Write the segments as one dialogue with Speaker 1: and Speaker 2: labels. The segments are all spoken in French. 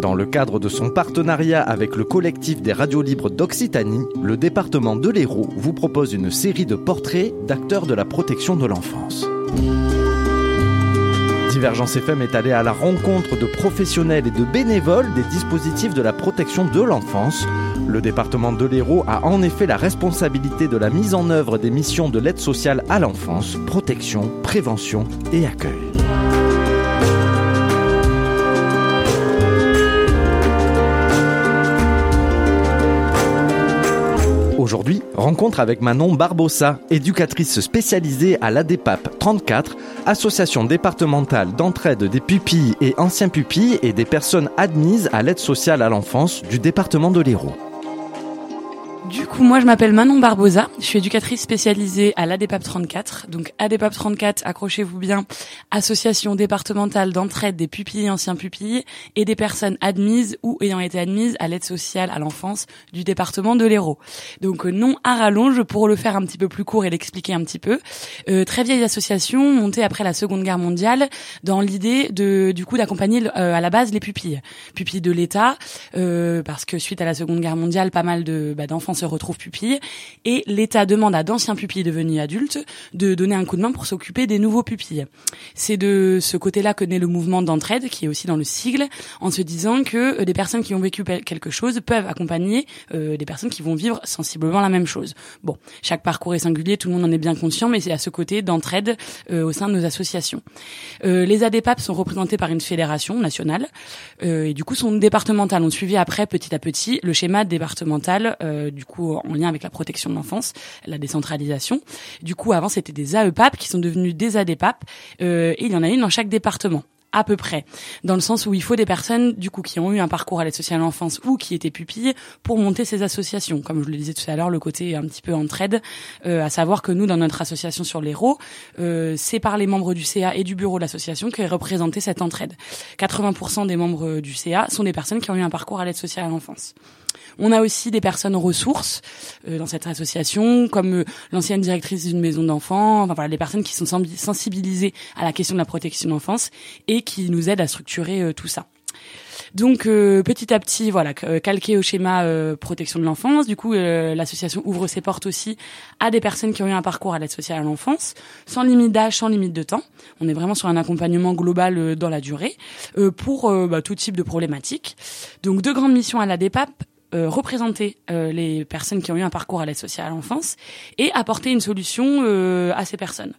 Speaker 1: Dans le cadre de son partenariat avec le collectif des radios libres d'Occitanie, le département de l'Hérault vous propose une série de portraits d'acteurs de la protection de l'enfance. Divergence FM est allée à la rencontre de professionnels et de bénévoles des dispositifs de la protection de l'enfance. Le département de l'Hérault a en effet la responsabilité de la mise en œuvre des missions de l'aide sociale à l'enfance, protection, prévention et accueil. Aujourd'hui, rencontre avec Manon Barbossa, éducatrice spécialisée à l'ADEPAP 34, association départementale d'entraide des pupilles et anciens pupilles et des personnes admises à l'aide sociale à l'enfance du département de l'Hérault.
Speaker 2: Du coup, moi, je m'appelle Manon Barbosa. Je suis éducatrice spécialisée à l'ADEPAP 34. Donc, ADEPAP 34, accrochez-vous bien, association départementale d'entraide des pupilles et anciens pupilles et des personnes admises ou ayant été admises à l'aide sociale à l'enfance du département de l'Hérault. Donc, euh, non à rallonge pour le faire un petit peu plus court et l'expliquer un petit peu. Euh, très vieille association montée après la Seconde Guerre mondiale dans l'idée de, du coup, d'accompagner euh, à la base les pupilles. Pupilles de l'État, euh, parce que suite à la Seconde Guerre mondiale, pas mal de, bah, d'enfants se retrouvent pupilles et l'État demande à d'anciens pupilles devenus adultes de donner un coup de main pour s'occuper des nouveaux pupilles. C'est de ce côté-là que naît le mouvement d'entraide qui est aussi dans le sigle en se disant que euh, des personnes qui ont vécu quelque chose peuvent accompagner euh, des personnes qui vont vivre sensiblement la même chose. Bon, chaque parcours est singulier, tout le monde en est bien conscient, mais c'est à ce côté d'entraide euh, au sein de nos associations. Les ADPAP sont représentés par une fédération nationale et du coup sont départementales. On suivi après petit à petit le schéma départemental du coup en lien avec la protection de l'enfance, la décentralisation. Du coup, avant c'était des AEPAP qui sont devenus des ADPAP euh, et il y en a une dans chaque département à peu près, dans le sens où il faut des personnes du coup qui ont eu un parcours à l'aide sociale à l'enfance ou qui étaient pupilles pour monter ces associations. Comme je le disais tout à l'heure, le côté un petit peu entraide, euh, à savoir que nous dans notre association sur l'Hérault, euh, c'est par les membres du CA et du bureau de l'association qu'est représentée cette entraide. 80% des membres du CA sont des personnes qui ont eu un parcours à l'aide sociale à l'enfance. On a aussi des personnes ressources euh, dans cette association, comme euh, l'ancienne directrice d'une maison d'enfants, enfin voilà, des personnes qui sont sensibilisées à la question de la protection de l'enfance et qui nous aident à structurer euh, tout ça. Donc euh, petit à petit, voilà, calqué au schéma euh, protection de l'enfance. Du coup, euh, l'association ouvre ses portes aussi à des personnes qui ont eu un parcours à l'aide sociale à l'enfance, sans limite d'âge, sans limite de temps. On est vraiment sur un accompagnement global dans la durée pour bah, tout type de problématiques. Donc deux grandes missions à la DEPAP euh, représenter euh, les personnes qui ont eu un parcours à l'aide sociale à l'enfance et apporter une solution euh, à ces personnes.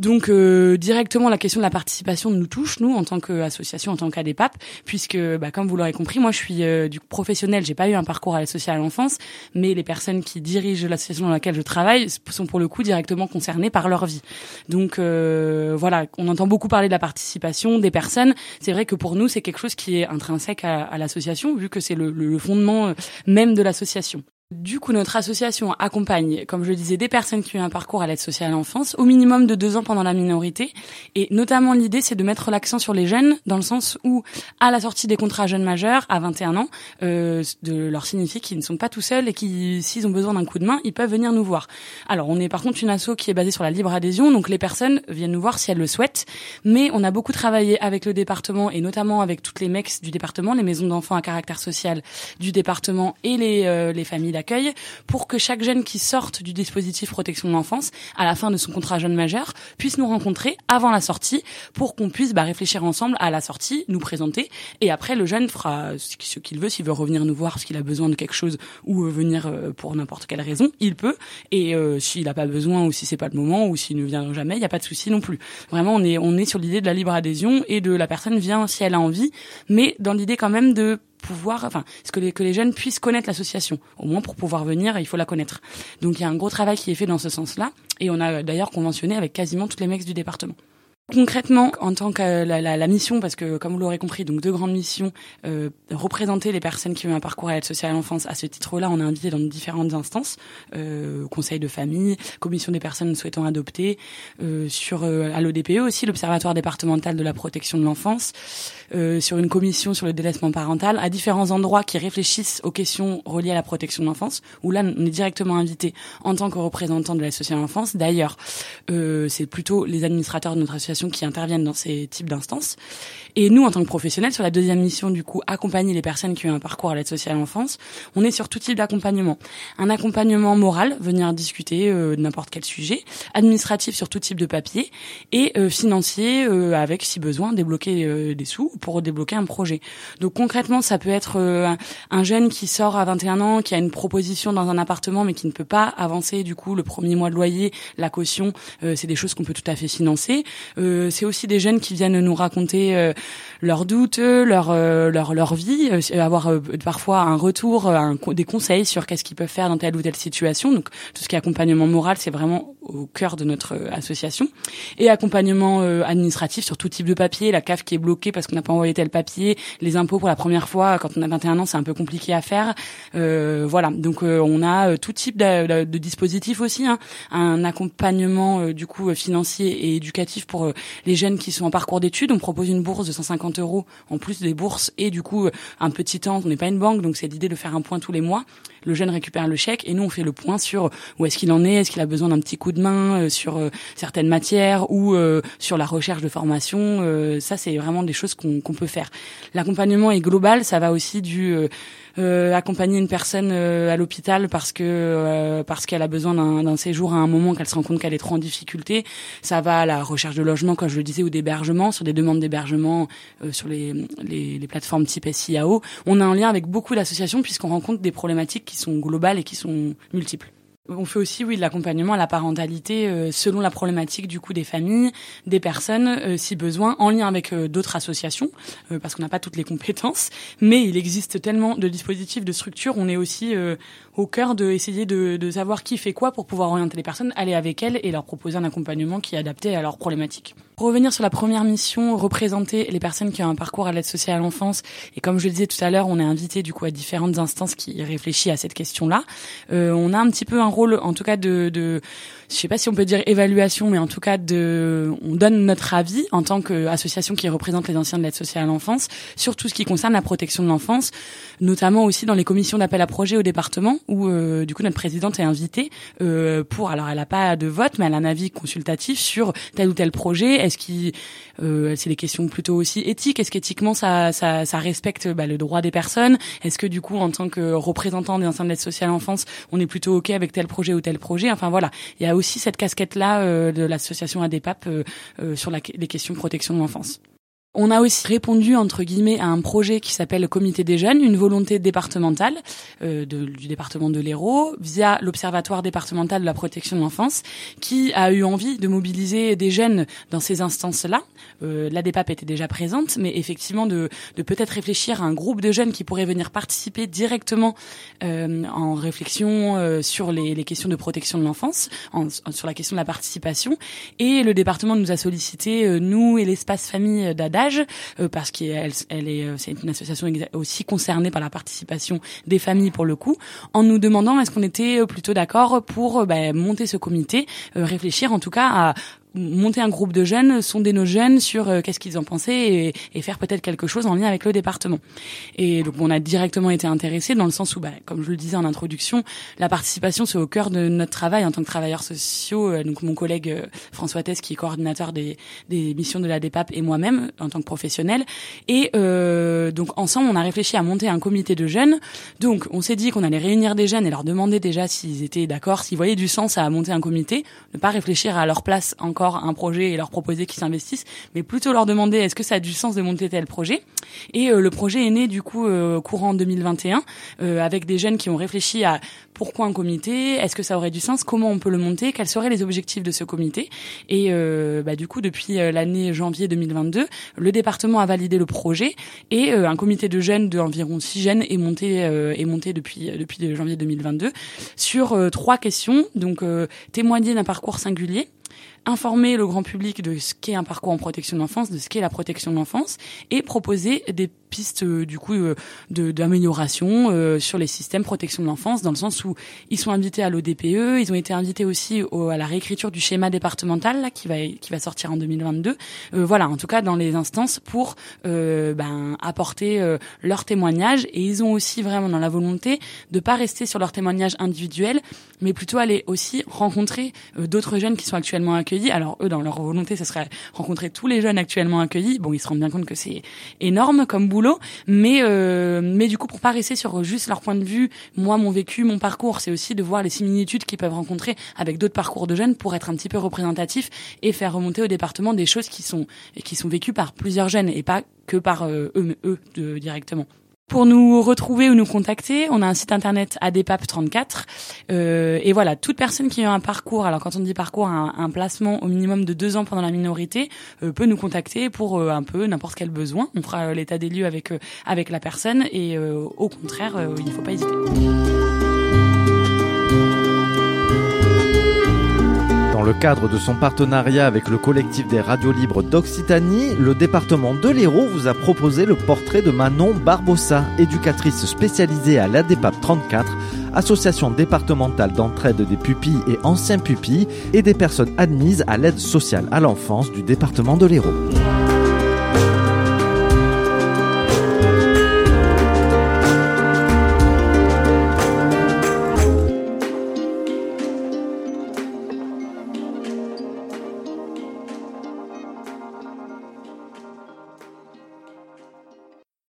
Speaker 2: Donc euh, directement la question de la participation nous touche nous en tant qu'association, en tant qu'ADEPAP, puisque bah, comme vous l'aurez compris, moi je suis euh, du professionnel, j'ai pas eu un parcours sociale à l'enfance, mais les personnes qui dirigent l'association dans laquelle je travaille sont pour le coup directement concernées par leur vie. Donc euh, voilà, on entend beaucoup parler de la participation des personnes. C'est vrai que pour nous c'est quelque chose qui est intrinsèque à, l'association vu que c'est le, le fondement même de l'association. Du coup, notre association accompagne, comme je le disais, des personnes qui ont un parcours à l'aide sociale à l'enfance, au minimum de deux ans pendant la minorité. Et notamment, l'idée, c'est de mettre l'accent sur les jeunes, dans le sens où, à la sortie des contrats jeunes majeurs, à 21 ans, euh, de leur signifier qu'ils ne sont pas tout seuls et qui, s'ils ont besoin d'un coup de main, ils peuvent venir nous voir. Alors, on est par contre une asso qui est basée sur la libre adhésion, donc les personnes viennent nous voir si elles le souhaitent. Mais on a beaucoup travaillé avec le département et notamment avec toutes les MEX du département, les maisons d'enfants à caractère social du département et les, euh, les familles d'accueil pour que chaque jeune qui sorte du dispositif protection de l'enfance à la fin de son contrat jeune majeur puisse nous rencontrer avant la sortie pour qu'on puisse bah, réfléchir ensemble à la sortie, nous présenter. Et après le jeune fera ce qu'il veut. S'il veut revenir nous voir qu'il a besoin de quelque chose ou euh, venir euh, pour n'importe quelle raison, il peut. Et euh, s'il n'a pas besoin ou si c'est pas le moment ou s'il ne vient jamais, il n'y a pas de souci non plus. Vraiment on est on est sur l'idée de la libre adhésion et de la personne vient si elle a envie mais dans l'idée quand même de pouvoir, enfin, que les, que les jeunes puissent connaître l'association. Au moins pour pouvoir venir, il faut la connaître. Donc il y a un gros travail qui est fait dans ce sens-là, et on a d'ailleurs conventionné avec quasiment toutes les mecs du département. Concrètement, en tant que la, la, la, mission, parce que comme vous l'aurez compris, donc deux grandes missions, euh, représenter les personnes qui ont un parcours à l'aide sociale à l'enfance. À ce titre-là, on est invité dans différentes instances, euh, conseil de famille, commission des personnes souhaitant adopter, euh, sur euh, à l'ODPE aussi, l'Observatoire départemental de la protection de l'enfance, euh, sur une commission sur le délaissement parental, à différents endroits qui réfléchissent aux questions reliées à la protection de l'enfance. Où là, on est directement invité en tant que représentant de l'aide sociale à l'enfance. D'ailleurs, euh, c'est plutôt les administrateurs de notre association associations qui interviennent dans ces types d'instances. Et nous, en tant que professionnels, sur la deuxième mission, du coup, accompagner les personnes qui ont un parcours à l'aide sociale à l'enfance, on est sur tout type d'accompagnement. Un accompagnement moral, venir discuter euh, de n'importe quel sujet, administratif sur tout type de papier, et euh, financier, euh, avec, si besoin, débloquer des sous pour débloquer un projet. Donc concrètement, ça peut être un, un jeune qui sort à 21 ans, qui a une proposition dans un appartement, mais qui ne peut pas avancer, du coup, le premier mois de loyer, la caution, c'est des choses qu'on peut tout à fait financer. C'est aussi des jeunes qui viennent nous raconter leurs doutes, leur euh, leur leur vie, euh, avoir euh, parfois un retour, des conseils sur qu'est-ce qu'ils peuvent faire dans telle ou telle situation. Donc tout ce qui est accompagnement moral, c'est vraiment au cœur de notre association. Et accompagnement administratif sur tout type de papier, la CAF qui est bloquée parce qu'on n'a pas envoyé tel papier, les impôts pour la première fois quand on a 21 ans, c'est un peu compliqué à faire. voilà, donc on a tout type de, de, dispositif aussi, hein. un accompagnement du coup financier et éducatif pour les jeunes qui sont en parcours d'études. On propose une bourse de 150 euros en plus des bourses et du coup un petit temps. On n'est pas une banque, donc c'est l'idée de faire un point tous les mois. Le jeune récupère le chèque et nous on fait le point sur où est-ce qu'il en est, est-ce qu'il a besoin d'un petit coup de main euh, sur euh, certaines matières ou euh, sur la recherche de formation. ça c'est vraiment des choses qu'on peut faire. L'accompagnement est global, ça va aussi du euh, accompagner une personne euh, à l'hôpital parce que euh, parce qu'elle a besoin d'un séjour à un moment qu'elle se rend compte qu'elle est trop en difficulté. Ça va à la recherche de logement, comme je le disais, ou d'hébergement, sur des demandes d'hébergement sur les, les, les, plateformes type SIAO. On a un lien avec beaucoup d'associations puisqu'on rencontre des problématiques qui sont globales et qui sont multiples. On fait aussi, oui, de l'accompagnement à la parentalité euh, selon la problématique du coup des familles, des personnes, euh, si besoin, en lien avec euh, d'autres associations, parce qu'on n'a pas toutes les compétences. Mais il existe tellement de dispositifs, de structures. On est aussi au cœur de essayer de, de, savoir qui fait quoi pour pouvoir orienter les personnes, aller avec elles et leur proposer un accompagnement qui est adapté à leurs problématiques. Pour revenir sur la première mission, représenter les personnes qui ont un parcours à l'aide sociale à l'enfance. Et comme je le disais tout à l'heure, on est invité du coup à différentes instances qui réfléchissent à cette question-là. Euh, on a un petit peu un rôle, en tout cas de, de je sais pas si on peut dire évaluation, mais en tout cas de, on donne notre avis en tant qu'association qui représente les anciens de l'aide sociale à l'enfance sur tout ce qui concerne la protection de l'enfance, notamment aussi dans les commissions d'appel à projet au département où euh, du coup notre présidente est invitée euh, pour, alors elle a pas de vote, mais elle a un avis consultatif sur tel ou tel projet. Est-ce qu'il, euh, c'est des questions plutôt aussi éthiques? Est-ce qu'éthiquement ça, ça, ça respecte bah, le droit des personnes? Est-ce que du coup en tant que représentant des anciens de l'aide sociale à l'enfance, on est plutôt ok avec tel projet ou tel projet Enfin voilà, il y a aussi cette casquette-là euh, de l'association ADEPAP euh, euh, sur les questions de protection de l'enfance. On a aussi répondu entre guillemets à un projet qui s'appelle le Comité des jeunes, une volonté départementale euh, du département de l'Hérault via l'Observatoire départemental de la protection de l'enfance, qui a eu envie de mobiliser des jeunes dans ces instances-là. Euh, la DEPAP était déjà présente, mais effectivement de, peut-être réfléchir à un groupe de jeunes qui pourraient venir participer directement euh, en réflexion sur les, questions de protection de l'enfance, sur la question de la participation. Et le département nous a sollicité, nous et l'espace famille d'Ada euh, parce qu'elle elle est euh, c'est une association aussi concernée par la participation des familles pour le coup, en nous demandant est-ce qu'on était euh, plutôt d'accord pour bah, monter ce comité, réfléchir en tout cas à monter un groupe de jeunes, sonder nos jeunes sur euh, qu'est-ce qu'ils en pensaient et, et faire peut-être quelque chose en lien avec le département. Et donc on a directement été intéressés dans le sens où, bah, comme je le disais en introduction, la participation c'est au cœur de notre travail en tant que travailleurs sociaux. Euh, donc mon collègue euh, François Tess qui est coordinateur des, des missions de la DEPAP et moi-même en tant que professionnel. Et euh, donc ensemble on a réfléchi à monter un comité de jeunes. Donc on s'est dit qu'on allait réunir des jeunes et leur demander déjà s'ils étaient d'accord, s'ils voyaient du sens à monter un comité, ne pas réfléchir à leur place encore un projet et leur proposer qu'ils s'investissent, mais plutôt leur demander est-ce que ça a du sens de monter tel projet? Et euh, le projet est né du coup euh, courant 2021 euh, avec des jeunes qui ont réfléchi à pourquoi un comité, est-ce que ça aurait du sens, comment on peut le monter, quels seraient les objectifs de ce comité? Et bah, du coup, depuis l'année janvier 2022, le département a validé le projet et un comité de jeunes d'environ six jeunes est monté est monté depuis depuis janvier 2022 sur trois questions. Donc témoigner d'un parcours singulier, informer le grand public de ce qu'est un parcours en protection de l'enfance, de ce qu'est la protection de l'enfance, et proposer des pistes euh, du coup euh, d'amélioration euh, sur les systèmes protection de l'enfance, dans le sens où ils sont invités à l'ODPE, ils ont été invités aussi à la réécriture du schéma départemental là, qui va qui va sortir en 2022. voilà, en tout cas dans les instances pour ben, apporter leur témoignage, et ils ont aussi vraiment dans la volonté de pas rester sur leur témoignage individuel, mais plutôt aller aussi rencontrer d'autres jeunes qui sont actuellement accueillis Alors eux, dans leur volonté, ce serait rencontrer tous les jeunes actuellement accueillis. Bon, ils se rendent bien compte que c'est énorme comme boulot, mais euh, mais du coup, pour pas rester sur juste leur point de vue, moi, mon vécu, mon parcours, c'est aussi de voir les similitudes qu'ils peuvent rencontrer avec d'autres parcours de jeunes pour être un petit peu représentatif et faire remonter au département des choses qui sont qui sont vécues par plusieurs jeunes et pas que par eux, eux directement. Pour nous retrouver ou nous contacter, on a un site internet adepap34 euh, et voilà, toute personne qui a un parcours, alors quand on dit parcours, un, un placement au minimum de deux ans pendant la minorité, euh, peut nous contacter pour euh, un peu n'importe quel besoin. On fera l'état des lieux avec avec la personne et au contraire, il ne faut pas hésiter.
Speaker 1: Le cadre de son partenariat avec le collectif des radios libres d'Occitanie, le département de l'Hérault vous a proposé le portrait de Manon Barbossa, éducatrice spécialisée à l'ADEPAP 34, association départementale d'entraide des pupilles et anciens pupilles et des personnes admises à l'aide sociale à l'enfance du département de l'Hérault.